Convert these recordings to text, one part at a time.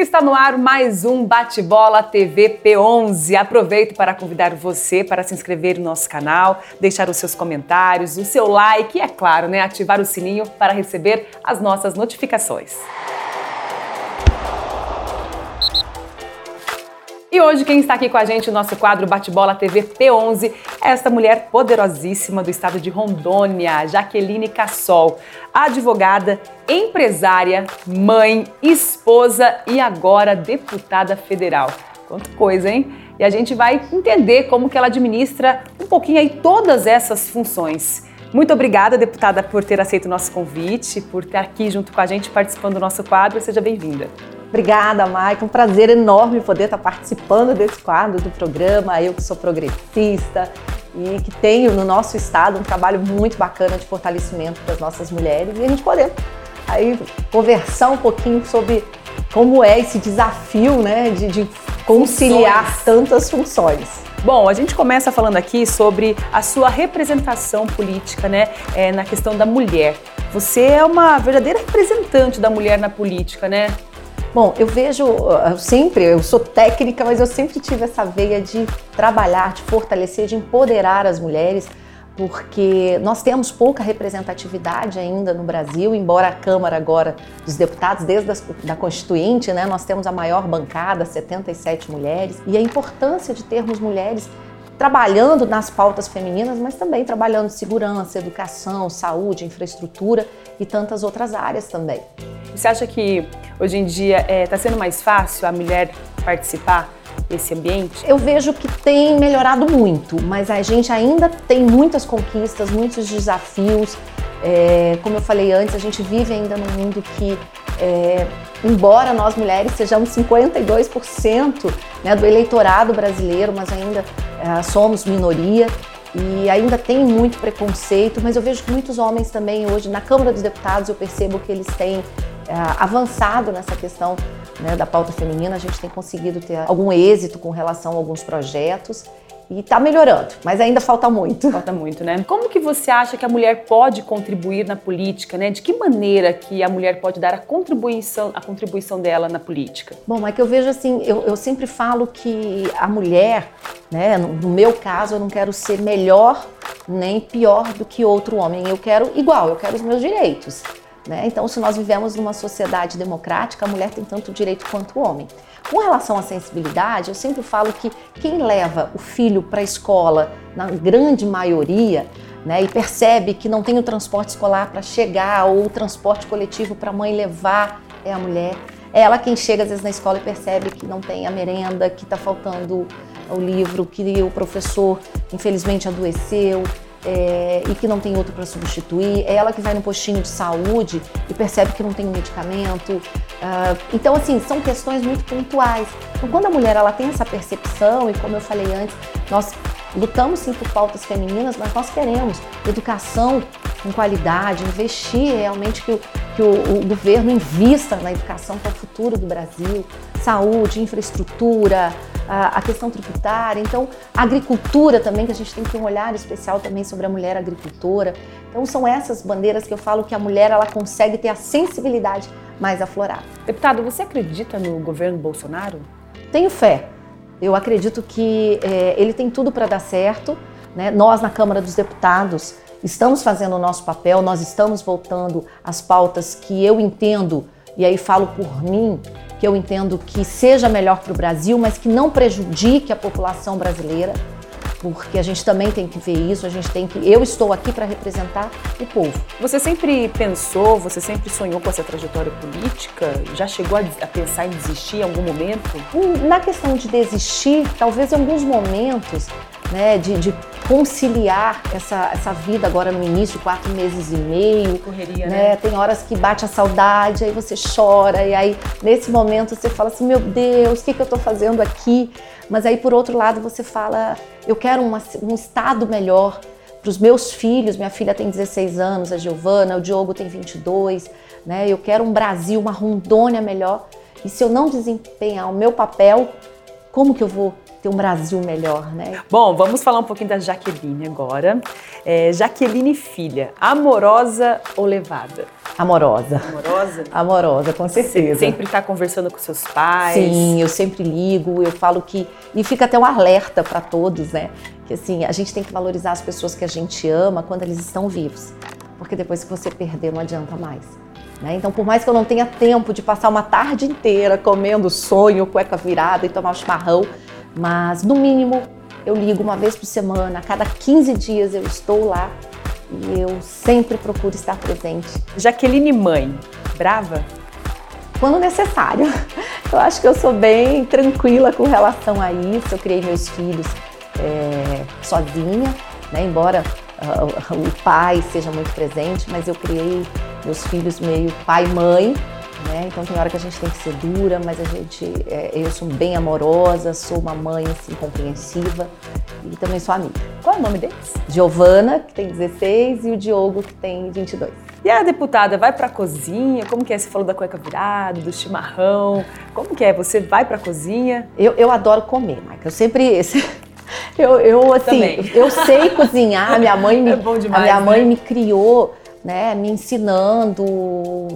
Está no ar mais um Bate-Bola TV P11. Aproveito para convidar você para se inscrever no nosso canal, deixar os seus comentários, o seu like e, é claro, né, ativar o sininho para receber as nossas notificações. E hoje quem está aqui com a gente no nosso quadro Bate-Bola TV P11 é esta mulher poderosíssima do estado de Rondônia, Jaqueline Cassol, advogada, empresária, mãe, esposa e agora deputada federal. Quanta coisa, hein? E a gente vai entender como que ela administra um pouquinho aí todas essas funções. Muito obrigada, deputada, por ter aceito o nosso convite, por estar aqui junto com a gente participando do nosso quadro. Seja bem-vinda. Obrigada, Maicon. Um prazer enorme poder estar participando desse quadro do programa. Eu que sou progressista e que tenho no nosso estado um trabalho muito bacana de fortalecimento das nossas mulheres e a gente poder aí conversar um pouquinho sobre como é esse desafio, né, de, de conciliar funções. tantas funções. Bom, a gente começa falando aqui sobre a sua representação política, né, é, na questão da mulher. Você é uma verdadeira representante da mulher na política, né? Bom, eu vejo eu sempre, eu sou técnica, mas eu sempre tive essa veia de trabalhar, de fortalecer, de empoderar as mulheres, porque nós temos pouca representatividade ainda no Brasil, embora a Câmara agora dos Deputados, desde a da Constituinte, né, nós temos a maior bancada, 77 mulheres, e a importância de termos mulheres trabalhando nas pautas femininas, mas também trabalhando segurança, educação, saúde, infraestrutura e tantas outras áreas também. Você acha que hoje em dia está é, tá sendo mais fácil a mulher participar desse ambiente? Eu vejo que tem melhorado muito, mas a gente ainda tem muitas conquistas, muitos desafios. É, como eu falei antes, a gente vive ainda num mundo que é, embora nós mulheres sejamos 52% né, do eleitorado brasileiro, mas ainda é, somos minoria e ainda tem muito preconceito, mas eu vejo que muitos homens também hoje, na Câmara dos Deputados, eu percebo que eles têm avançado nessa questão né, da pauta feminina, a gente tem conseguido ter algum êxito com relação a alguns projetos e está melhorando, mas ainda falta muito. Falta muito, né? Como que você acha que a mulher pode contribuir na política, né? De que maneira que a mulher pode dar a contribuição, a contribuição dela na política? Bom, é que eu vejo assim, eu, eu sempre falo que a mulher, né? No, no meu caso, eu não quero ser melhor nem pior do que outro homem. Eu quero igual, eu quero os meus direitos. Né? Então, se nós vivemos numa sociedade democrática, a mulher tem tanto direito quanto o homem. Com relação à sensibilidade, eu sempre falo que quem leva o filho para a escola, na grande maioria, né, e percebe que não tem o transporte escolar para chegar ou o transporte coletivo para a mãe levar, é a mulher. É ela quem chega às vezes na escola e percebe que não tem a merenda, que está faltando o livro, que o professor infelizmente adoeceu é, e que não tem outro para substituir, é ela que vai no postinho de saúde e percebe que não tem medicamento. Uh, então, assim, são questões muito pontuais. Então, quando a mulher ela tem essa percepção, e como eu falei antes, nós lutamos sim por pautas femininas, mas nós queremos educação com qualidade, investir realmente que o, que o, o governo invista na educação para o futuro do Brasil, saúde, infraestrutura, a, a questão tributária, então a agricultura também, que a gente tem que ter um olhar especial também sobre a mulher agricultora. Então são essas bandeiras que eu falo que a mulher ela consegue ter a sensibilidade mais aflorada. Deputado, você acredita no governo Bolsonaro? Tenho fé. Eu acredito que é, ele tem tudo para dar certo. Né? Nós, na Câmara dos Deputados, estamos fazendo o nosso papel, nós estamos voltando às pautas que eu entendo, e aí falo por mim, que eu entendo que seja melhor para o Brasil, mas que não prejudique a população brasileira, porque a gente também tem que ver isso, a gente tem que. Eu estou aqui para representar o povo. Você sempre pensou, você sempre sonhou com essa trajetória política? Já chegou a, pensar em desistir em algum momento? Hum, na questão de desistir, talvez em alguns momentos, né, de, de conciliar essa, essa vida agora no início, quatro meses e meio. Correria, né? né? Tem horas que bate a saudade, aí você chora, e aí nesse momento você fala assim: meu Deus, o que, que eu estou fazendo aqui? Mas aí por outro lado você fala: eu quero uma, um estado melhor para os meus filhos. Minha filha tem 16 anos, a Giovana, o Diogo tem 22, né? Eu quero um Brasil, uma Rondônia melhor. E se eu não desempenhar o meu papel, como que eu vou ter um Brasil melhor, né? Bom, vamos falar um pouquinho da Jaqueline agora. É, Jaqueline filha, amorosa ou levada? Amorosa. Amorosa? Amorosa, com certeza. Sempre está conversando com seus pais? Sim, eu sempre ligo, eu falo que. E fica até um alerta para todos, né? Que assim, a gente tem que valorizar as pessoas que a gente ama quando eles estão vivos. Porque depois que você perder, não adianta mais. Né? Então, por mais que eu não tenha tempo de passar uma tarde inteira comendo sonho, cueca virada e tomar um chimarrão, mas no mínimo eu ligo uma vez por semana, a cada 15 dias eu estou lá e eu sempre procuro estar presente. Jaqueline mãe, brava? Quando necessário. Eu acho que eu sou bem tranquila com relação a isso. Eu criei meus filhos é, sozinha, né? embora uh, o pai seja muito presente, mas eu criei meus filhos meio pai e mãe. Né? Então tem hora que a gente tem que ser dura, mas a gente, é, eu sou bem amorosa, sou uma mãe assim compreensiva e também sou amiga. Qual é o nome deles? Giovana, que tem 16, e o Diogo, que tem 22. E a deputada vai para a cozinha? Como que é? Você falou da cueca virada, do chimarrão. Como que é? Você vai para a cozinha? Eu, eu adoro comer, Maica. Eu sempre eu, eu assim, Também. eu sei cozinhar. Minha mãe me, é demais, a minha mãe né? me criou, né, me ensinando.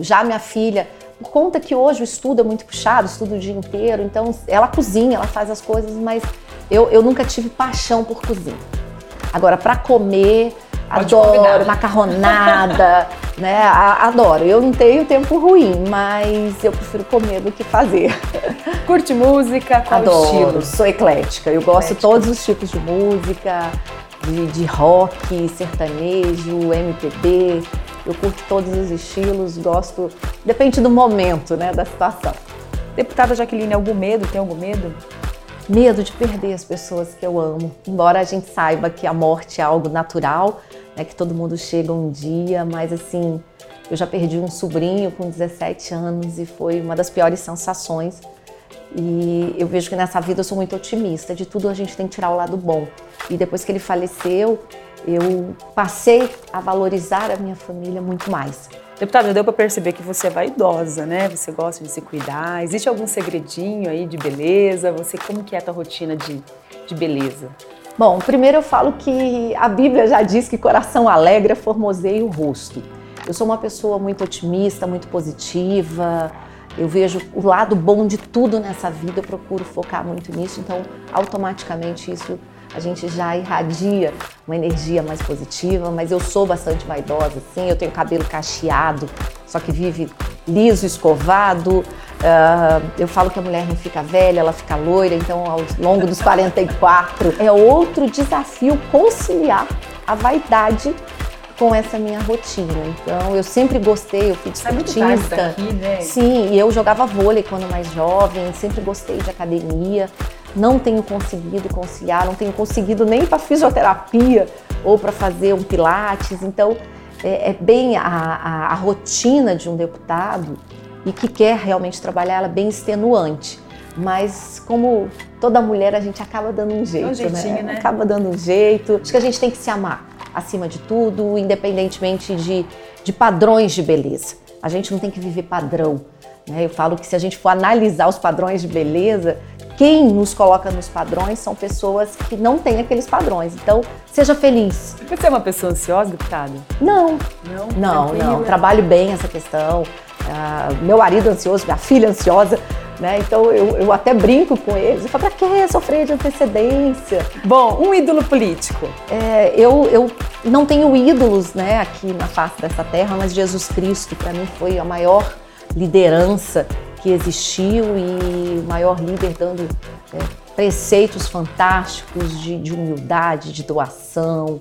Já minha filha por conta que hoje o estudo é muito puxado, estudo o dia inteiro, então ela cozinha, ela faz as coisas, mas eu, eu nunca tive paixão por cozinha. Agora, para comer, Pode adoro combinar. macarronada, né? Adoro. Eu não tenho tempo ruim, mas eu prefiro comer do que fazer. Curte música? Qual adoro. estilo? Sou eclética. Eu gosto de todos os tipos de música, de, de rock, sertanejo, MPB. Eu curto todos os estilos, gosto. Depende do momento, né? Da situação. Deputada Jaqueline, algum medo? Tem algum medo? medo de perder as pessoas que eu amo. Embora a gente saiba que a morte é algo natural, né, que todo mundo chega um dia, mas assim, eu já perdi um sobrinho com 17 anos e foi uma das piores sensações. E eu vejo que nessa vida eu sou muito otimista, de tudo a gente tem que tirar o lado bom. E depois que ele faleceu, eu passei a valorizar a minha família muito mais. Deputada, deu para perceber que você é vaidosa, né? Você gosta de se cuidar. Existe algum segredinho aí de beleza? Você como que é a tua rotina de, de beleza? Bom, primeiro eu falo que a Bíblia já diz que coração alegre formoseia o rosto. Eu sou uma pessoa muito otimista, muito positiva. Eu vejo o lado bom de tudo nessa vida, eu procuro focar muito nisso, então automaticamente isso a gente já irradia uma energia mais positiva, mas eu sou bastante vaidosa, sim, eu tenho cabelo cacheado, só que vive liso, escovado. Uh, eu falo que a mulher não fica velha, ela fica loira, então ao longo dos 44 é outro desafio conciliar a vaidade com essa minha rotina. Então, eu sempre gostei, eu fui desportista. É daqui, né? Sim, e eu jogava vôlei quando mais jovem, sempre gostei de academia não tenho conseguido conciliar, não tenho conseguido nem para fisioterapia ou para fazer um pilates. Então, é, é bem a, a, a, rotina de um deputado e que quer realmente trabalhar, ela é bem extenuante. Mas como toda mulher, a gente acaba dando um jeito, um jeitinho, né? né? Acaba dando um jeito. Acho que a gente tem que se amar acima de tudo, independentemente de, de padrões de beleza. A gente não tem que viver padrão. Né? Eu falo que se a gente for analisar os padrões de beleza, quem nos coloca nos padrões são pessoas que não têm aqueles padrões. Então, seja feliz. Você é uma pessoa ansiosa, deputada? Não. Não? Não, não. Trabalho bem essa questão. Uh, meu marido ansioso, minha filha ansiosa. Né? Então eu, eu até brinco com eles. Eu falo, pra que sofrer de antecedência? Bom, um ídolo político. É, eu, eu não tenho ídolos né, aqui na face dessa terra, mas Jesus Cristo, para mim, foi a maior liderança que existiu e o maior líder dando é, preceitos fantásticos de, de, humildade, de doação,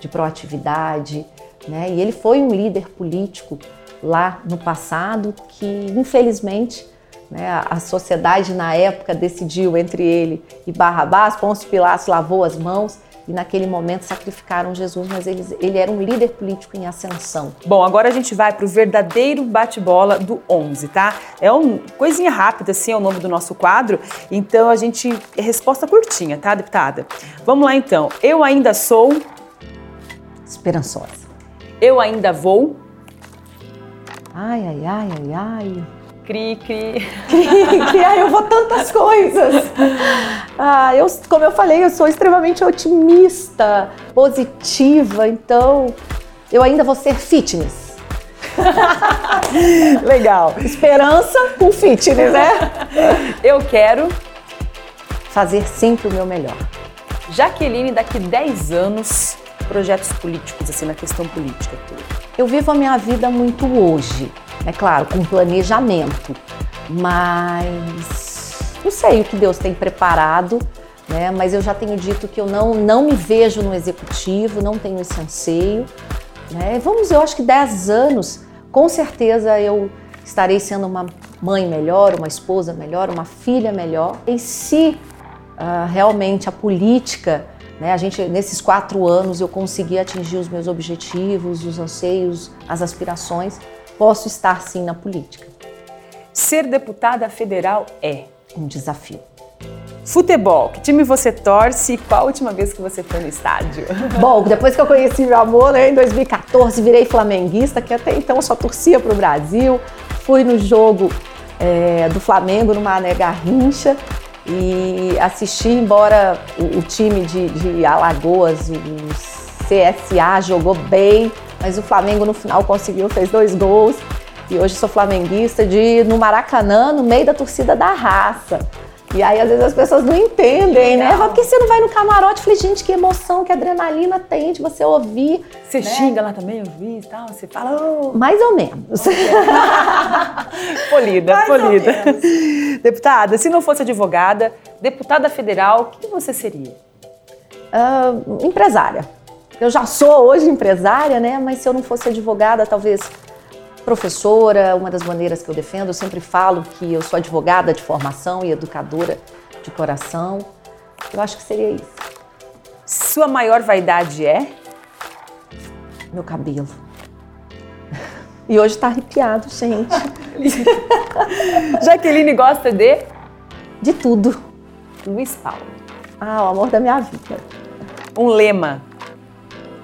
de proatividade. Né? E ele foi um líder político lá no passado que, infelizmente, né, a sociedade na época decidiu entre ele e Barrabás, Pôncio Pilatos lavou as mãos e naquele momento sacrificaram Jesus, mas eles, ele era um líder político em ascensão. Bom, agora a gente vai para o verdadeiro bate-bola do 11, tá? É uma coisinha rápida, assim, é o nome do nosso quadro, então a gente. É resposta curtinha, tá, deputada? Vamos lá então. Eu ainda sou. Esperançosa. Eu ainda vou. Ai, ai, ai, ai, ai. Cri, cri. Cri, cri. Ai, eu vou tantas coisas. Ah, eu, como eu falei, eu sou extremamente otimista, positiva, então eu ainda vou ser fitness. Legal. Esperança com fitness, né? Eu quero fazer sempre o meu melhor. Jaqueline, daqui 10 anos, projetos políticos, assim, na questão política. Eu vivo a minha vida muito hoje, é claro, com planejamento, mas não sei o que Deus tem preparado, né? Mas eu já tenho dito que eu não, não me vejo no executivo, não tenho esse anseio. Né? Vamos, eu acho que 10 anos, com certeza eu estarei sendo uma mãe melhor, uma esposa melhor, uma filha melhor. E se uh, realmente a política, né, a gente nesses quatro anos eu consegui atingir os meus objetivos, os anseios, as aspirações, posso estar sim na política. Ser deputada federal é um desafio. Futebol, que time você torce e qual a última vez que você foi no estádio? Bom, depois que eu conheci meu amor, né, em 2014 virei flamenguista, que até então só torcia para o Brasil. Fui no jogo é, do Flamengo no Mané Garrincha e assisti, embora o, o time de, de Alagoas, o CSA, jogou bem, mas o Flamengo no final conseguiu, fez dois gols. E hoje sou flamenguista de no Maracanã, no meio da torcida da raça. E aí, às vezes, as pessoas não entendem, né? Por que você não vai no camarote? Eu falei, gente, que emoção, que adrenalina tem de você ouvir. Você né? xinga lá também, eu vi e tal, você fala. Oh. Mais ou menos. polida, Mais polida. Deputada, se não fosse advogada, deputada federal, o que você seria? Uh, empresária. Eu já sou hoje empresária, né? Mas se eu não fosse advogada, talvez professora, uma das maneiras que eu defendo, eu sempre falo que eu sou advogada de formação e educadora de coração. Eu acho que seria isso. Sua maior vaidade é? Meu cabelo. E hoje tá arrepiado, gente. Jaqueline gosta de? De tudo. Luiz Paulo. Ah, o amor da minha vida. Um lema.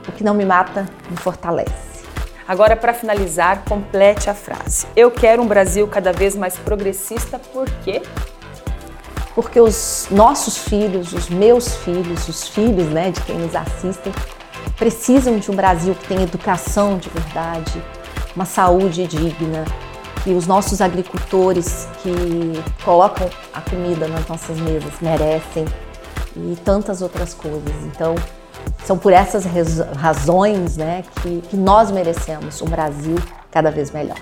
O que não me mata, me fortalece. Agora, para finalizar, complete a frase. Eu quero um Brasil cada vez mais progressista, por quê? Porque os nossos filhos, os meus filhos, os filhos né, de quem nos assistem, precisam de um Brasil que tenha educação de verdade, uma saúde digna, e os nossos agricultores que colocam a comida nas nossas mesas merecem e tantas outras coisas. Então, são por essas razões né, que, que nós merecemos um Brasil cada vez melhor.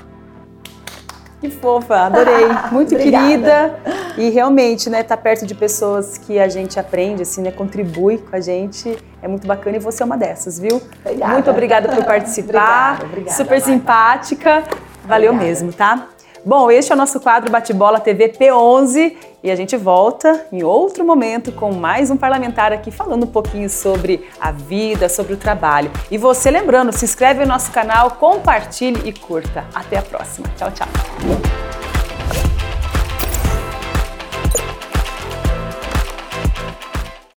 Que fofa, adorei. Muito querida. E realmente, né, tá perto de pessoas que a gente aprende, assim, né, contribui com a gente. É muito bacana e você é uma dessas, viu? Obrigada. Muito obrigada por participar. obrigada, obrigada, Super simpática. Valeu obrigada. mesmo, tá? Bom, este é o nosso quadro Bate-Bola TV P11 e a gente volta em outro momento com mais um parlamentar aqui falando um pouquinho sobre a vida, sobre o trabalho. E você lembrando, se inscreve no nosso canal, compartilhe e curta. Até a próxima. Tchau, tchau.